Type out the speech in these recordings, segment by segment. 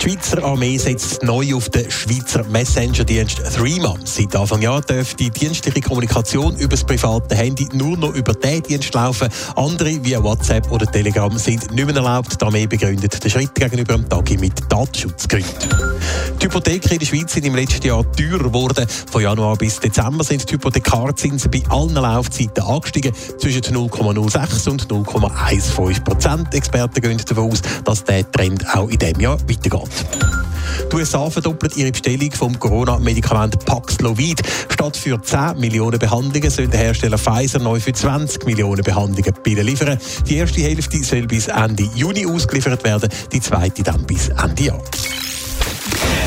Die Schweizer Armee setzt neu auf den Schweizer Messenger-Dienst Threema. Seit Anfang Jahr dürfte die dienstliche Kommunikation über das private Handy nur noch über diesen Dienst laufen. Andere wie WhatsApp oder Telegram sind nicht mehr erlaubt. Die Armee begründet den Schritt gegenüber dem Tagi mit Datenschutzgründen. Die Hypotheken in der Schweiz sind im letzten Jahr teurer geworden. Von Januar bis Dezember sind die Hypothekarzinsen bei allen Laufzeiten angestiegen. Zwischen 0,06 und 0,15 Prozent. Experten gehen davon aus, dass der Trend auch in diesem Jahr weitergeht. Die USA verdoppelt ihre Bestellung vom Corona-Medikament Paxlovid. Statt für 10 Millionen Behandlungen soll der Hersteller Pfizer neu für 20 Millionen Behandlungen Pillen liefern. Die erste Hälfte soll bis Ende Juni ausgeliefert werden, die zweite dann bis Ende Jahr.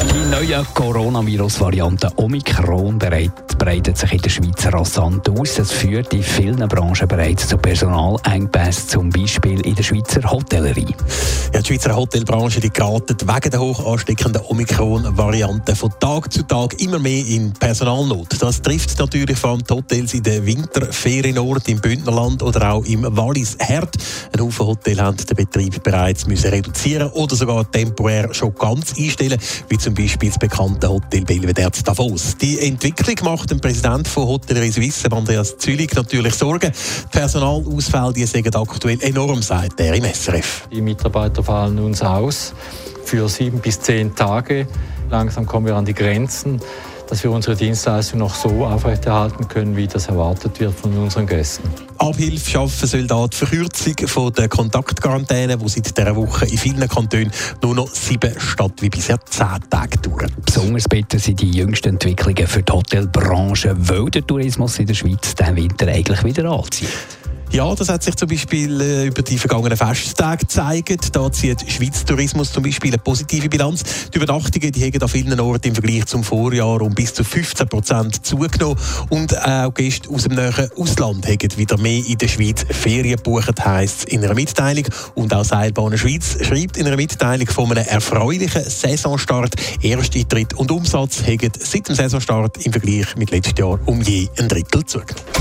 Die neue Coronavirus-Variante Omikron breitet sich in der Schweiz rasant aus. Das führt in vielen Branchen bereits zu Personalengpässen, zum Beispiel in der Schweizer Hotellerie. Ja, die Schweizer Hotelbranche die geratet wegen der hoch ansteckenden Omikron-Variante von Tag zu Tag immer mehr in Personalnot. Das trifft natürlich vor allem die Hotels in den Winterferienorten im Bündnerland oder auch im Wallis hart. Ein Haufen Hotels haben den Betrieb bereits müssen reduzieren oder sogar temporär schon ganz einstellen, wie zum Beispiel das bekannte Hotel Belvedere Davos. Die Entwicklung macht dem Präsident von Hotellerie Suisse, Andreas Zülig, natürlich Sorgen. Die Personalausfälle die sind aktuell enorm, sagt er im SRF. Die Mitarbeiter fallen uns aus für sieben bis zehn Tage. Langsam kommen wir an die Grenzen dass wir unsere Dienstleistung noch so aufrechterhalten können, wie das erwartet wird von unseren Gästen. Abhilfe schaffen soll da die Verkürzung von der Kontaktquarantäne, die seit dieser Woche in vielen Kantonen nur noch sieben statt wie bisher zehn Tage dauert. Besonders bitter sind die jüngsten Entwicklungen für die Hotelbranche, weil der Tourismus in der Schweiz diesen Winter eigentlich wieder anzieht. Ja, das hat sich zum Beispiel äh, über die vergangenen Festtage gezeigt. Da zieht Schweiz Tourismus zum Beispiel eine positive Bilanz. Die Übernachtungen die haben an vielen Orten im Vergleich zum Vorjahr um bis zu 15 Prozent zugenommen. Und auch Gäste aus dem näheren Ausland haben wieder mehr in der Schweiz Ferien gebucht, heisst es in einer Mitteilung. Und auch Seilbahn Schweiz schreibt in einer Mitteilung von einem erfreulichen Saisonstart. Ersteintritt und Umsatz haben seit dem Saisonstart im Vergleich mit letztem Jahr um je ein Drittel zugenommen.